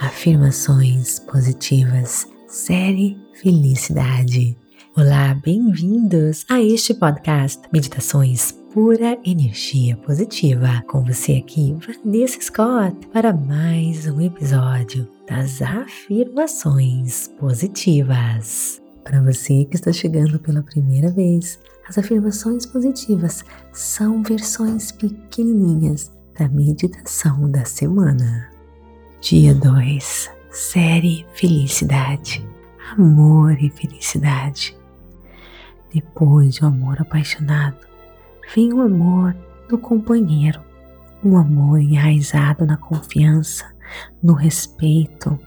Afirmações Positivas, série Felicidade. Olá, bem-vindos a este podcast Meditações Pura Energia Positiva. Com você aqui, Vanessa Scott, para mais um episódio das Afirmações Positivas. Para você que está chegando pela primeira vez, as afirmações positivas são versões pequenininhas da meditação da semana. Dia 2, série Felicidade, Amor e Felicidade. Depois de um amor apaixonado, vem o amor do companheiro, um amor enraizado na confiança, no respeito.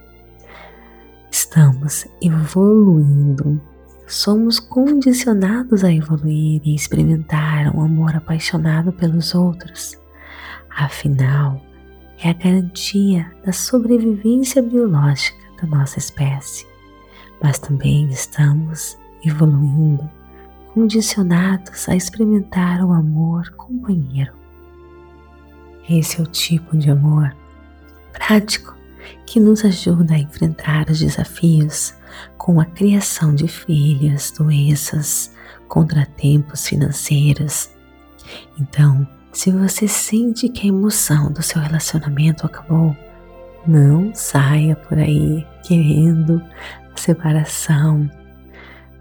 Estamos evoluindo somos condicionados a evoluir e experimentar um amor apaixonado pelos outros. Afinal, é a garantia da sobrevivência biológica da nossa espécie, mas também estamos evoluindo, condicionados a experimentar o amor companheiro. Esse é o tipo de amor prático que nos ajuda a enfrentar os desafios com a criação de filhas, doenças, contratempos financeiros. Então, se você sente que a emoção do seu relacionamento acabou, não saia por aí querendo separação.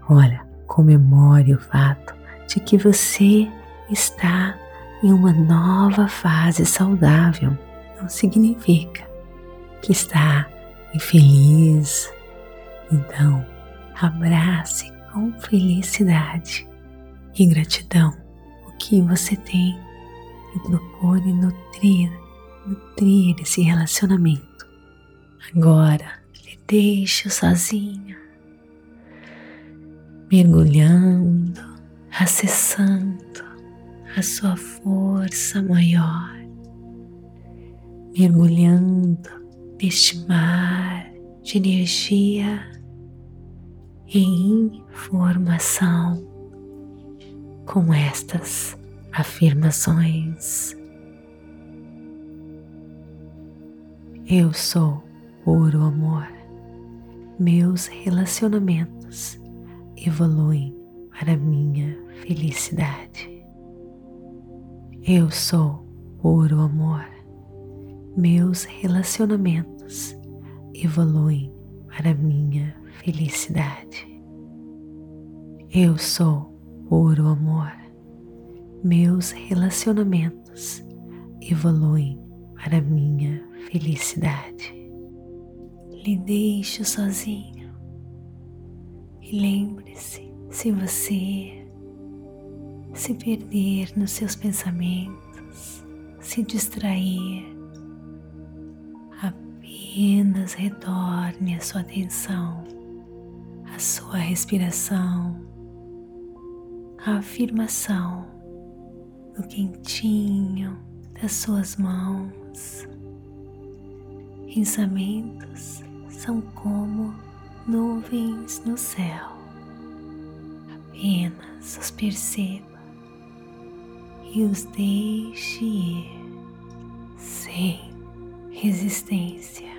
Olha, comemore o fato de que você está em uma nova fase saudável. Não significa que está infeliz, então, abrace com felicidade e gratidão o que você tem e procure nutrir, nutrir esse relacionamento. Agora, lhe deixe sozinho, mergulhando, acessando a sua força maior, mergulhando neste mar de energia e informação com estas afirmações. Eu sou puro amor. Meus relacionamentos evoluem para minha felicidade. Eu sou puro amor. Meus relacionamentos evoluem para minha felicidade. Eu sou puro amor. Meus relacionamentos evoluem para minha felicidade. Lhe deixo sozinho e lembre-se: se você se perder nos seus pensamentos, se distrair, apenas retorne a sua atenção à sua respiração, à afirmação do quentinho das suas mãos. Pensamentos são como nuvens no céu. Apenas os perceba e os deixe ir sem resistência.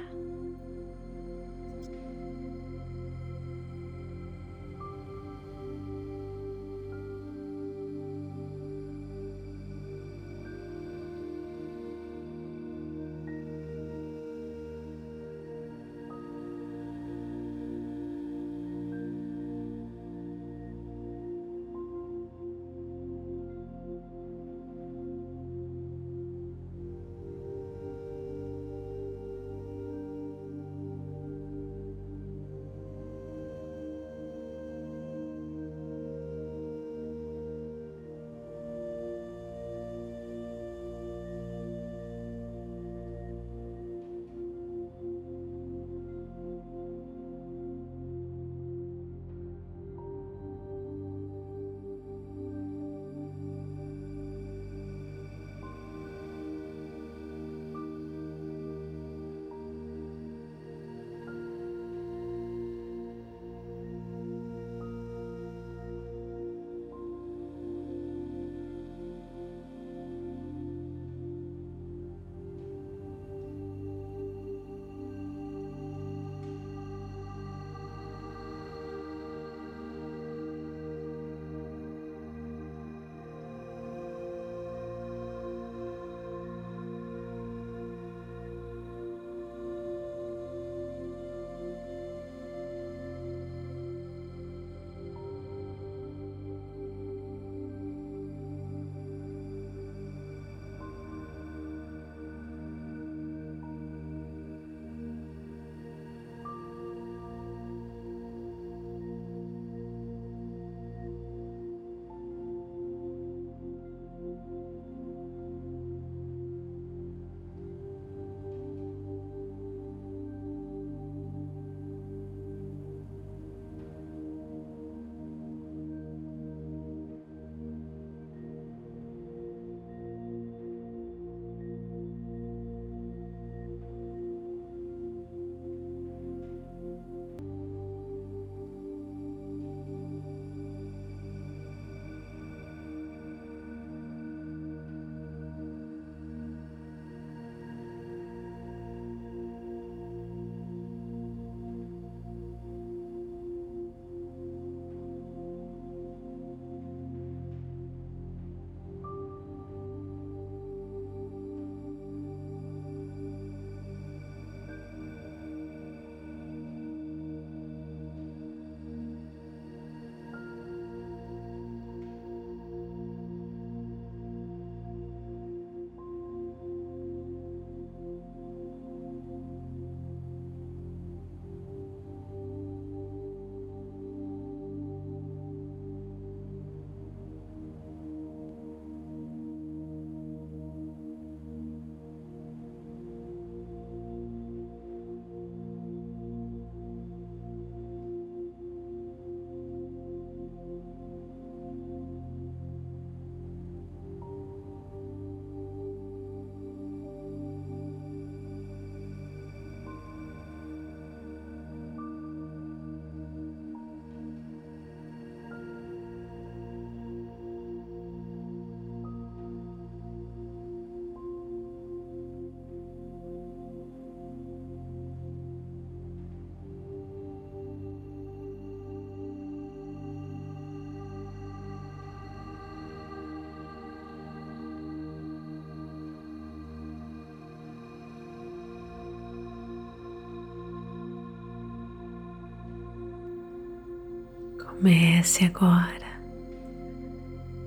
Comece agora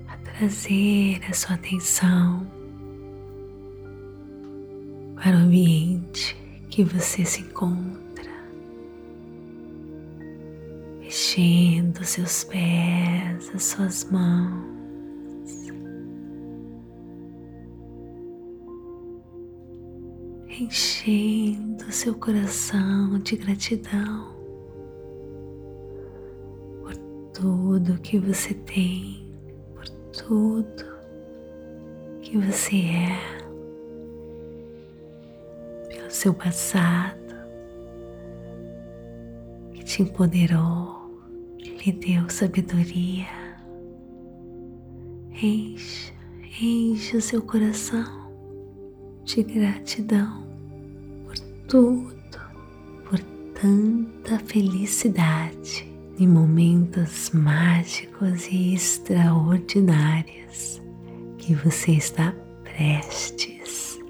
a trazer a sua atenção para o ambiente que você se encontra, mexendo seus pés, as suas mãos. Enchendo seu coração de gratidão tudo que você tem, por tudo que você é, pelo seu passado que te empoderou, que lhe deu sabedoria. Encha, encha o seu coração de gratidão por tudo, por tanta felicidade em momentos mágicos e extraordinários que você está prestes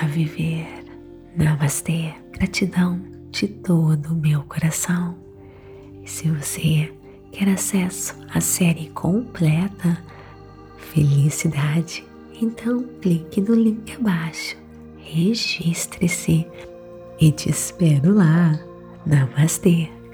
a viver. Namastê, gratidão de todo o meu coração. E se você quer acesso à série completa, felicidade, então clique no link abaixo, registre-se e te espero lá. Namastê.